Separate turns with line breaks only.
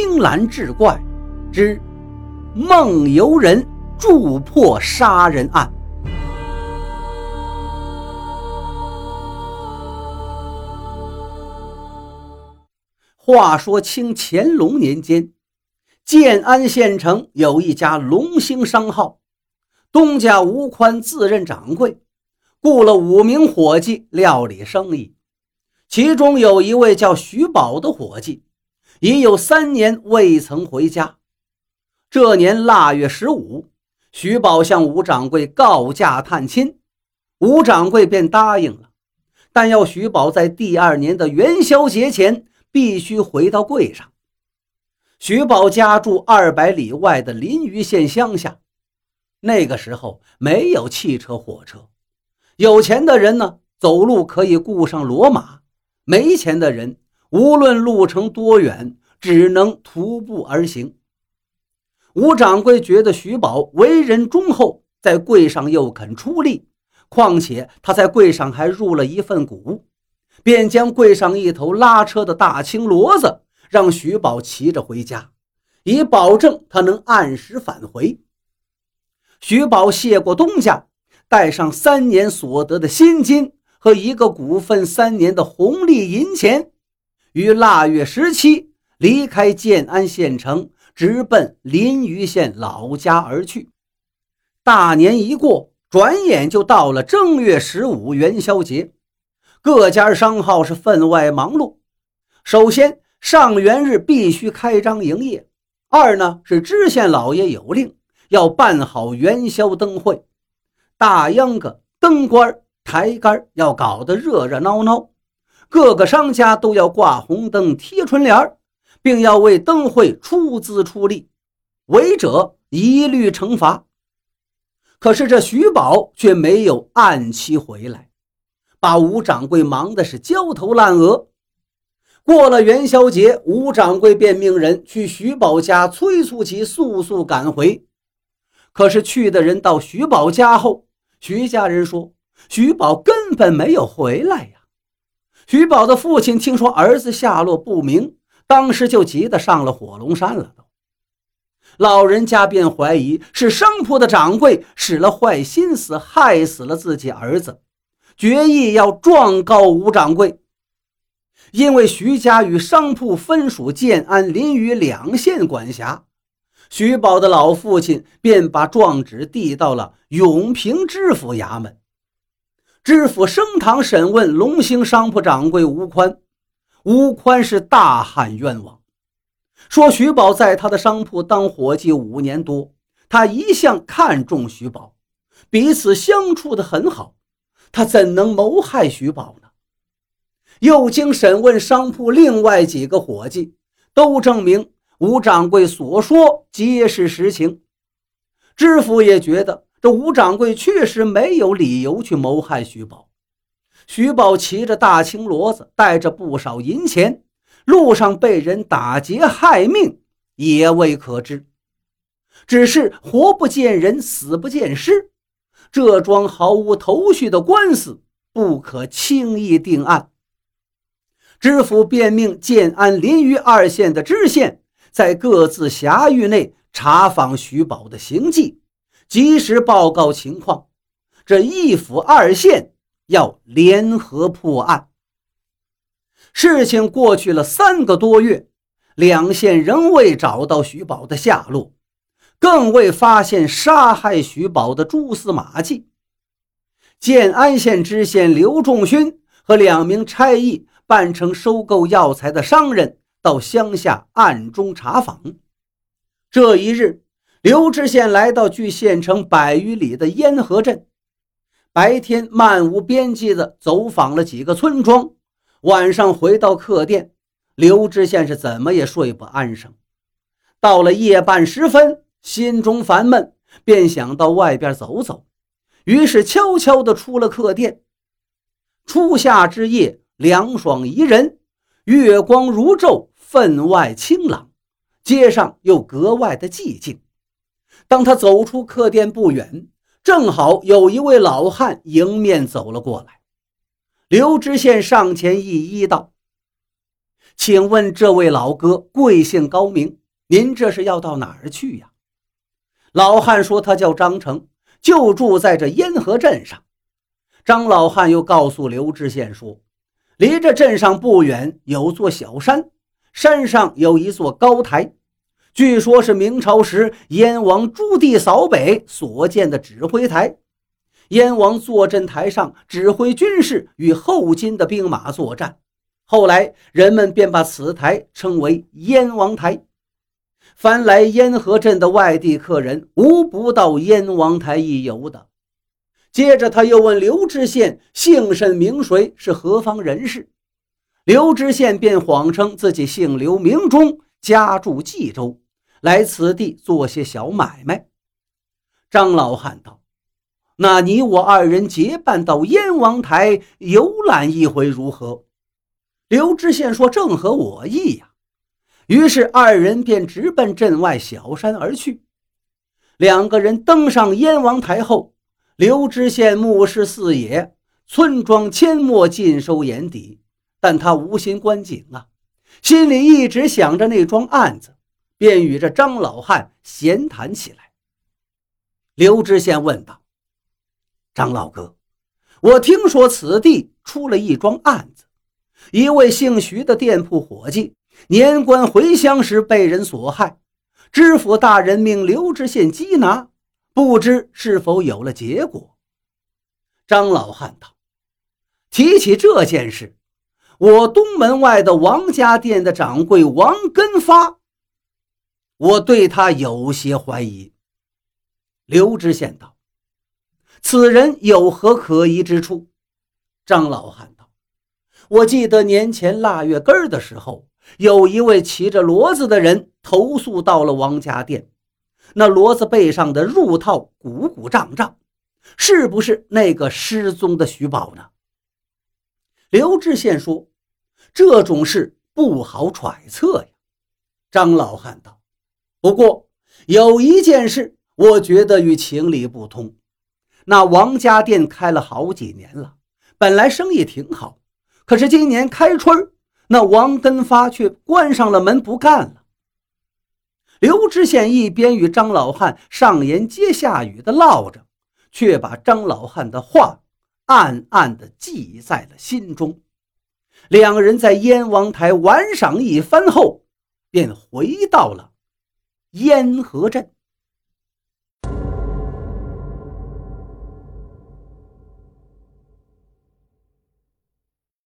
青蓝志怪之梦游人铸破杀人案。话说清乾隆年间，建安县城有一家龙兴商号，东家吴宽自任掌柜，雇了五名伙计料理生意。其中有一位叫徐宝的伙计，已有三年未曾回家。这年腊月十五，徐宝向吴掌柜告假探亲，吴掌柜便答应了，但要徐宝在第二年的元宵节前必须回到柜上。徐宝家住二百里外的临榆县乡下，那个时候没有汽车火车，有钱的人呢，走路可以雇上骡马。没钱的人，无论路程多远，只能徒步而行。吴掌柜觉得徐宝为人忠厚，在柜上又肯出力，况且他在柜上还入了一份股，便将柜上一头拉车的大青骡子让徐宝骑着回家，以保证他能按时返回。徐宝谢过东家，带上三年所得的薪金。和一个股份三年的红利银钱，于腊月十七离开建安县城，直奔临榆县老家而去。大年一过，转眼就到了正月十五元宵节，各家商号是分外忙碌。首先，上元日必须开张营业；二呢，是知县老爷有令，要办好元宵灯会，大秧歌、灯官抬杆要搞得热热闹闹，各个商家都要挂红灯、贴春联并要为灯会出资出力，违者一律惩罚。可是这徐宝却没有按期回来，把吴掌柜忙的是焦头烂额。过了元宵节，吴掌柜便命人去徐宝家催促其速速赶回。可是去的人到徐宝家后，徐家人说。徐宝根本没有回来呀！徐宝的父亲听说儿子下落不明，当时就急得上了火龙山了。都，老人家便怀疑是商铺的掌柜使了坏心思，害死了自己儿子，决意要状告吴掌柜。因为徐家与商铺分属建安、临榆两县管辖，徐宝的老父亲便把状纸递到了永平知府衙门。知府升堂审问龙兴商铺掌柜吴宽，吴宽是大喊冤枉，说徐宝在他的商铺当伙计五年多，他一向看重徐宝，彼此相处的很好，他怎能谋害徐宝呢？又经审问商铺另外几个伙计，都证明吴掌柜所说皆是实情，知府也觉得。这吴掌柜确实没有理由去谋害徐宝。徐宝骑着大青骡子，带着不少银钱，路上被人打劫害命也未可知。只是活不见人，死不见尸，这桩毫无头绪的官司不可轻易定案。知府便命建安、临榆二县的知县在各自辖域内查访徐宝的行迹。及时报告情况，这一府二县要联合破案。事情过去了三个多月，两县仍未找到徐宝的下落，更未发现杀害徐宝的蛛丝马迹。建安县知县刘仲勋和两名差役扮成收购药材的商人，到乡下暗中查访。这一日。刘知县来到距县城百余里的烟河镇，白天漫无边际地走访了几个村庄，晚上回到客店，刘知县是怎么也睡不安生。到了夜半时分，心中烦闷，便想到外边走走，于是悄悄地出了客店。初夏之夜，凉爽宜人，月光如昼，分外清朗，街上又格外的寂静。当他走出客店不远，正好有一位老汉迎面走了过来。刘知县上前一揖道：“请问这位老哥贵姓高明？您这是要到哪儿去呀？”老汉说：“他叫张成，就住在这烟河镇上。”张老汉又告诉刘知县说：“离这镇上不远有座小山，山上有一座高台。”据说，是明朝时燕王朱棣扫北所建的指挥台。燕王坐镇台上，指挥军事与后金的兵马作战。后来，人们便把此台称为燕王台。凡来燕河镇的外地客人，无不到燕王台一游的。接着，他又问刘知县姓甚名谁，是何方人士。刘知县便谎称自己姓刘，名忠，家住冀州。来此地做些小买卖。张老汉道：“那你我二人结伴到燕王台游览一回如何？”刘知县说：“正合我意呀。”于是二人便直奔镇外小山而去。两个人登上燕王台后，刘知县目视四野，村庄阡陌尽收眼底，但他无心观景啊，心里一直想着那桩案子。便与这张老汉闲谈起来。刘知县问道：“张老哥，我听说此地出了一桩案子，一位姓徐的店铺伙计年关回乡时被人所害，知府大人命刘知县缉拿，不知是否有了结果？”张老汉道：“提起这件事，我东门外的王家店的掌柜王根发。”我对他有些怀疑。刘知县道：“此人有何可疑之处？”张老汉道：“我记得年前腊月根的时候，有一位骑着骡子的人投宿到了王家店，那骡子背上的褥套鼓鼓胀胀，是不是那个失踪的徐宝呢？”刘知县说：“这种事不好揣测呀。”张老汉道。不过有一件事，我觉得与情理不通。那王家店开了好几年了，本来生意挺好，可是今年开春，那王根发却关上了门不干了。刘知县一边与张老汉上言接下语的唠着，却把张老汉的话暗暗地记在了心中。两人在燕王台玩赏一番后，便回到了。烟河镇。